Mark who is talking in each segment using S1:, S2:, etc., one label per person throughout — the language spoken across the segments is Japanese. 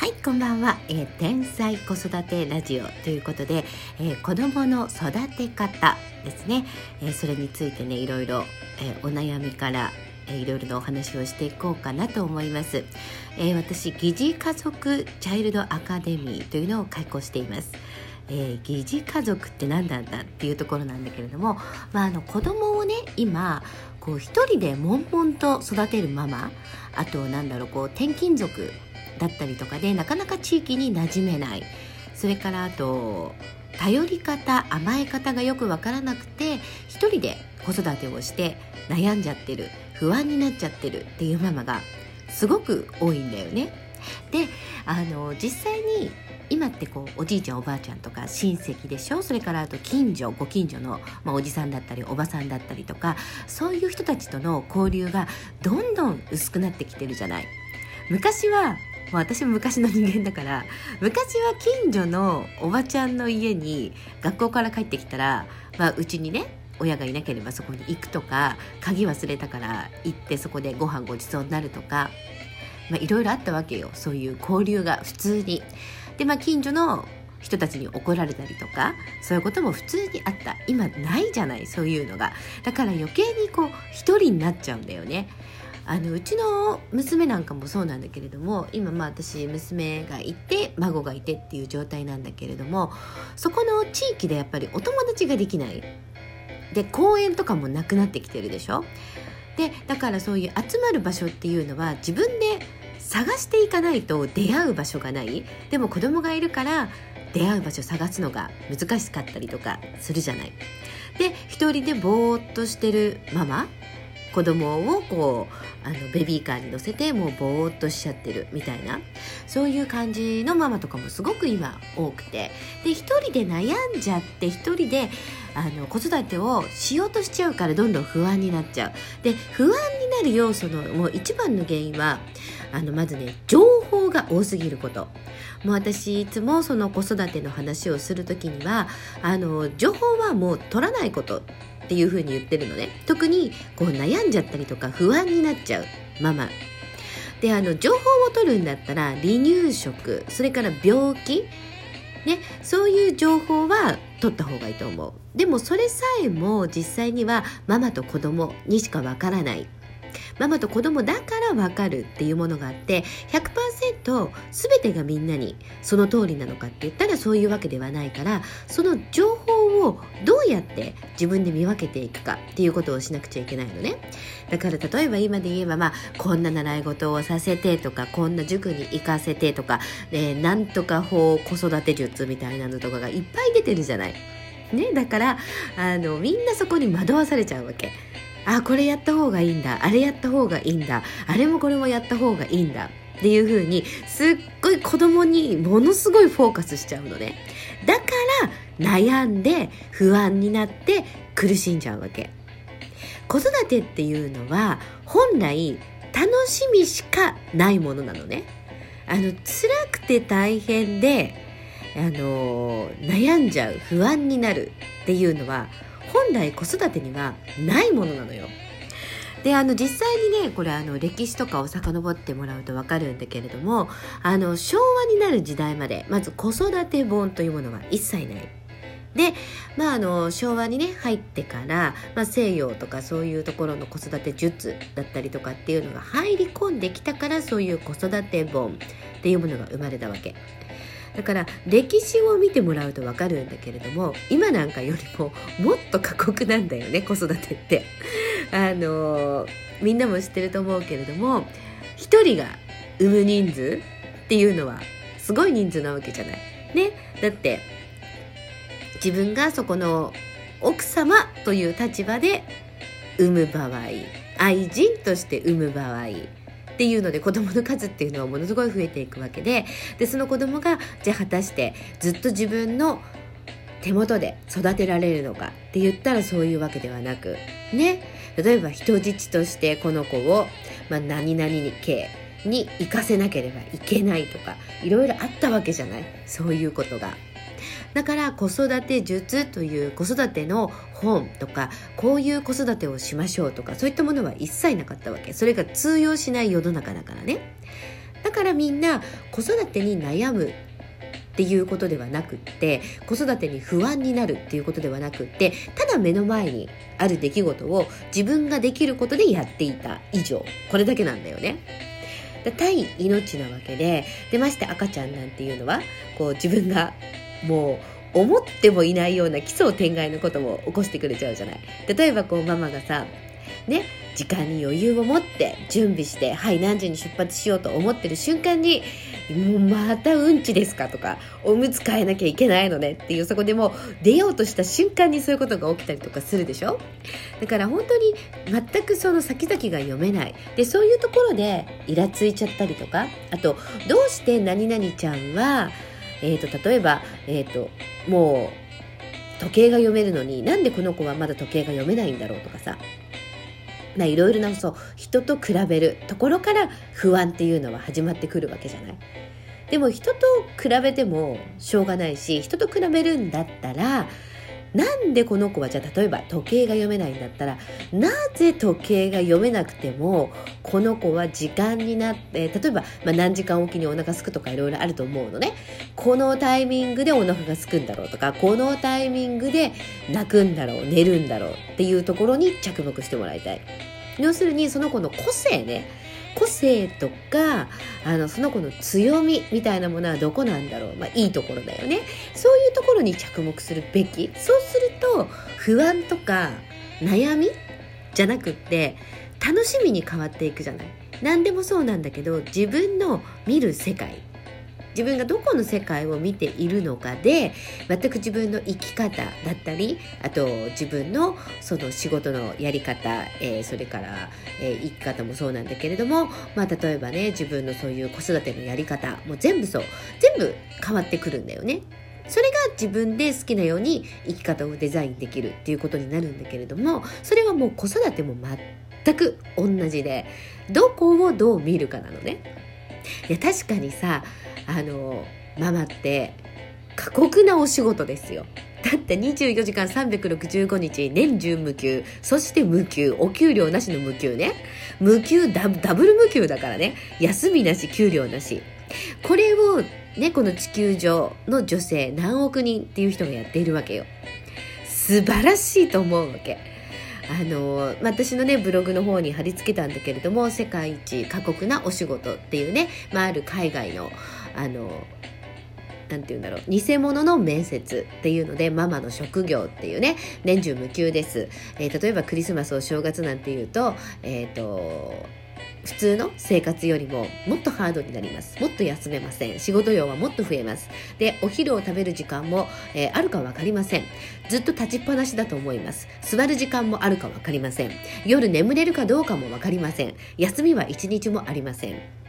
S1: はいこんばんは、えー、天才子育てラジオということで、えー、子供の育て方ですね、えー、それについてねいろいろ、えお悩みからえいろいろなお話をしていこうかなと思います、え私疑似家族チャイルドアカデミーというのを開講しています。えー、疑似家族って何なんだっていうところなんだけれども、まあ、あの子供をね今こう一人で悶々と育てるママあとなんだろうこう転勤族だったりとかでなかなか地域に馴染めないそれからあと頼り方甘え方がよく分からなくて一人で子育てをして悩んじゃってる不安になっちゃってるっていうママがすごく多いんだよね。であの実際に今ってこうおじいちゃんおばあちゃんとか親戚でしょ？それからあと近所ご近所の、まあ、おじさんだったりおばさんだったりとかそういう人たちとの交流がどんどん薄くなってきてるじゃない。昔はまあ、私も昔の人間だから昔は近所のおばちゃんの家に学校から帰ってきたらまあうちにね親がいなければそこに行くとか鍵忘れたから行ってそこでご飯ごちそうになるとかいろいろあったわけよ。そういう交流が普通に。でまあ近所の人たちに怒られたりとかそういうことも普通にあった。今ないじゃないそういうのが。だから余計にこう一人になっちゃうんだよね。あのうちの娘なんかもそうなんだけれども今まあ私娘がいて孫がいてっていう状態なんだけれどもそこの地域でやっぱりお友達ができない。で公園とかもなくなってきてるでしょ？でだからそういう集まる場所っていうのは自分で探していかないと出会う場所がない。でも子供がいるから出会う場所探すのが難しかったりとかするじゃない。で一人でぼーっとしてるママ子供をこうあのベビーカーに乗せてもうぼーっとしちゃってるみたいなそういう感じのママとかもすごく今多くてで一人で悩んじゃって一人であの子育てをしようとしちゃうからどんどん不安になっちゃう。で不安になる要素のもう一番の原因はあのまずね情報が多すぎること。もう私いつもその子育ての話をする時にはあの情報はもう取らないこと。っていう風に言ってるのね。特にこう悩んじゃったりとか不安になっちゃう。ママ。であの情報を取るんだったら離乳食それから病気ね、そういう情報は取った方がいいと思う。でもそれさえも実際にはママと子供にしかわからない。ママと子供だからわかるっていうものがあって100%と全てがみんなにその通りなのかって言ったらそういうわけではないからその情報をどうやって自分で見分けていくかっていうことをしなくちゃいけないのねだから例えば今で言えばまあこんな習い事をさせてとかこんな塾に行かせてとか、ね、なんとか法子育て術みたいなのとかがいっぱい出てるじゃない。ね、だからあのみんなそこに惑わされちゃうわけ。あこれやった方がいいんだあれやった方がいいんだあれもこれもやった方がいいんだっていう風にすっごい子供にものすごいフォーカスしちゃうのね。だから悩んで不安になって苦しんじゃうわけ。子育てっていうのは本来楽しみしかないものなのね。あの辛くて大変であの悩んじゃう不安になるっていうのは本来子育てにはないものなのよ。であの実際にねこれあの歴史とかを遡ってもらうと分かるんだけれどもあの昭和になる時代までまず子育て本というものは一切ない。で、まあ、あの昭和にね入ってから、まあ、西洋とかそういうところの子育て術だったりとかっていうのが入り込んできたからそういう子育て本っていうものが生まれたわけ。だから歴史を見てもらうと分かるんだけれども今なんかよりももっと過酷なんだよね子育てって。あのみんなも知ってると思うけれども1人が産む人数っていうのはすごい人数なわけじゃない。ね、だって自分がそこの奥様という立場で産む場合愛人として産む場合っていうので子供の数っていうのはものすごい増えていくわけででその子供がじゃあ果たしてずっと自分の手元で育てられるのかって言ったらそういうわけではなくね例えば人質としてこの子を、まあ、何々に系に行かせなければいけないとかいろいろあったわけじゃない？そういうことが。だから子育て術という子育ての本とかこういう子育てをしましょうとかそういったものは一切なかったわけ。それが通用しない世の中だからね。だからみんな子育てに悩むっていうことではなくって子育てに不安になるっていうことではなくってただ目の前にある出来事を自分ができることでやっていた以上これだけなんだよね。対命なわけででまして赤ちゃんなんていうのはこう自分がもう思ってもいないような奇想天外のことも起こしてくれちゃうじゃない。例えばこうママがさね時間に余裕を持って準備してはい何時に出発しようと思ってる瞬間にもうまたうんちですかとかおむつ替えなきゃいけないのねっていうそこでもう出ようとした瞬間にそういうことが起きたりとかするでしょ？だから本当に全くその先々が読めない。でそういうところでイラついちゃったりとかあとどうして何々ちゃんは、えーと、例えば、えーともう時計が読めるのになんでこの子はまだ時計が読めないんだろうとかさ、いろいろなそう人と比べるところから不安っていうのは始まってくるわけじゃない？でも人と比べてもしょうがないし人と比べるんだったらなんでこの子はじゃあ例えば時計が読めないんだったらなぜ時計が読めなくてもこの子は時間になって例えば、まあ、何時間おきにお腹すくとかいろいろあると思うのねこのタイミングでお腹がすくんだろうとかこのタイミングで泣くんだろう寝るんだろうっていうところに着目してもらいたい。要するにその子の個性ね個性とかあのその子の強みみたいなものはどこなんだろう、まあ、いいところだよね。そういうところに着目するべき。そうすると不安とか悩みじゃなくって楽しみに変わっていくじゃない。何でもそうなんだけど自分の見る世界。自分がどこの世界を見ているのかで全く自分の生き方だったりあと自分のその仕事のやり方、えー、それから、えー、生き方もそうなんだけれども、まあ、例えばね自分のそういう子育てのやり方もう全部そう全部変わってくるんだよね。それが自分で好きなように生き方をデザインできるっていうことになるんだけれどもそれはもう子育ても全く同じでどこをどう見るかなのね。いや確かにさあのママって過酷なお仕事ですよ。だって24時間365日年中無休。そして無給お給料なしの無給ね。無給ダブル無給だからね。休みなし給料なし。これをねこの地球上の女性何億人っていう人がやっているわけよ。素晴らしいと思うわけ。あの私のねブログの方に貼り付けたんだけれども世界一過酷なお仕事っていうね、まあ、ある海外のあのなんて言うんだろう偽物の面接っていうのでママの職業っていうね年中無休です、えー、例えばクリスマスお正月なんていうとえっ、ー、と普通の生活よりももっとハードになります。もっと休めません。仕事量はもっと増えます。で、お昼を食べる時間も、えー、あるかわかりません。ずっと立ちっぱなしだと思います。座る時間もあるかわかりません。夜眠れるかどうかもわかりません。休みは一日もありません。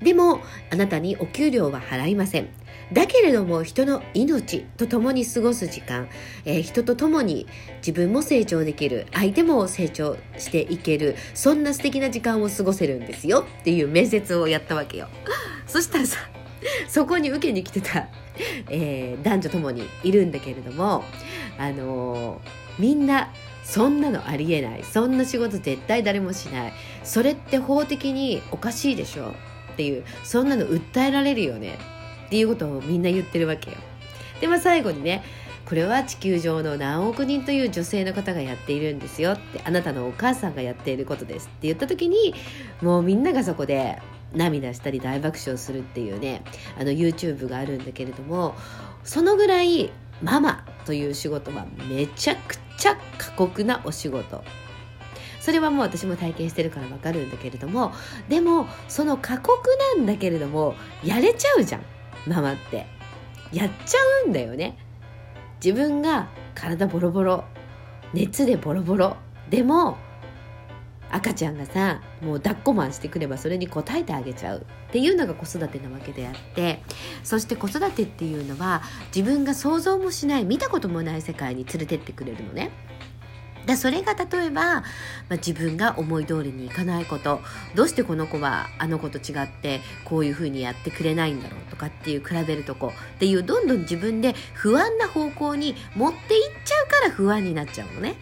S1: でも、あなたにお給料は払いません。だけれども人の命と共に過ごす時間、えー、人と共に自分も成長できる相手も成長していけるそんな素敵な時間を過ごせるんですよ。っていう面接をやったわけよ。そしたらさそこに受けに来てた、えー、男女ともにいるんだけれどもあのー、みんなそんなのありえない。そんな仕事絶対誰もしない。それって法的におかしいでしょ。っていうそんなの訴えられるよねっていうことをみんな言ってるわけよ。で、まあ最後にね、これは地球上の何億人という女性の方がやっているんですよってあなたのお母さんがやっていることですって言った時にもうみんながそこで涙したり大爆笑するっていうねあの YouTube があるんだけれどもそのぐらいママという仕事はめちゃくちゃ過酷なお仕事それはもう私も体験してるからわかるんだけれどもでもその過酷なんだけれどもやれちゃうじゃんママって。やっちゃうんだよね。自分が体ボロボロ熱でボロボロでも赤ちゃんがさもう抱っこマンしてくればそれに応えてあげちゃう。っていうのが子育てなわけであってそして子育てっていうのは自分が想像もしない見たこともない世界に連れてってくれるのね。だそれが例えば、まあ、自分が思い通りにいかないことどうしてこの子はあの子と違ってこういうふうにやってくれないんだろうとかっていう比べるとこっていうどんどん自分で不安な方向に持っていっちゃうから不安になっちゃうのね。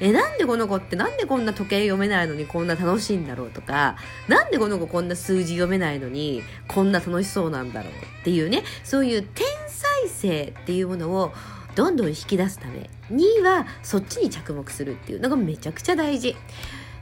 S1: え、なんでこの子ってなんでこんな時計読めないのにこんな楽しいんだろうとか、なんでこの子こんな数字読めないのにこんな楽しそうなんだろうっていうね、そういう天才性っていうものをどんどん引き出すためにはそっちに着目するっていうのがめちゃくちゃ大事。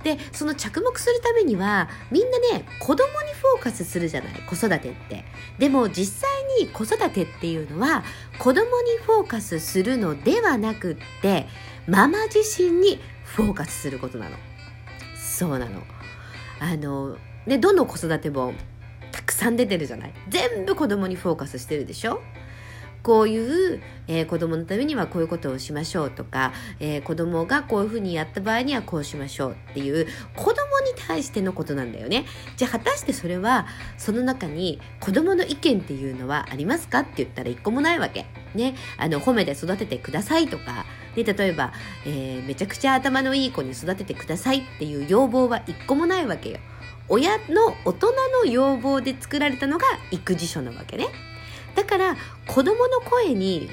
S1: でその着目するためにはみんなね子供にフォーカスするじゃない子育てって。でも実際に子育てっていうのは子供にフォーカスするのではなくってママ自身にフォーカスすることなの。そうなの。あのねどの子育て本たくさん出てるじゃない。全部子供にフォーカスしてるでしょ。こういう、えー、子供のためにはこういうことをしましょうとか、えー、子供がこういうふうにやった場合にはこうしましょうっていう子供に対してのことなんだよね。じゃあ果たしてそれはその中に子供の意見っていうのはありますかって言ったら一個もないわけ。ね。あの、褒めて育ててくださいとか、で、例えば、えー、めちゃくちゃ頭のいい子に育ててくださいっていう要望は一個もないわけよ。親の大人の要望で作られたのが育児書なわけね。だから子供の声に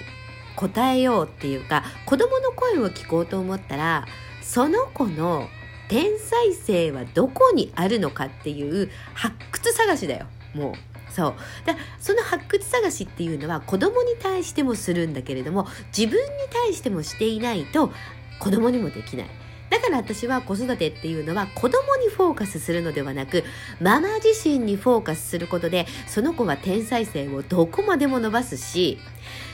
S1: 応えようっていうか子供の声を聞こうと思ったらその子の天才性はどこにあるのかっていう発掘探しだよもう。そうだその発掘探しっていうのは子供に対してもするんだけれども自分に対してもしていないと子供にもできない。だから私は子育てっていうのは子供にフォーカスするのではなくママ自身にフォーカスすることでその子は天才性をどこまでも伸ばすし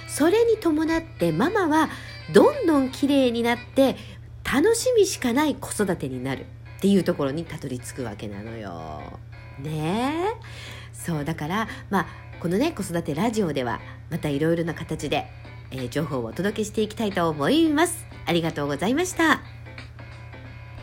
S1: それに伴ってママはどんどん綺麗になって楽しみしかない子育てになるっていうところにたどり着くわけなのよ。ねえそうだからまあこのね子育てラジオではまたいろいろな形で、えー、情報をお届けしていきたいと思います。ありがとうございました。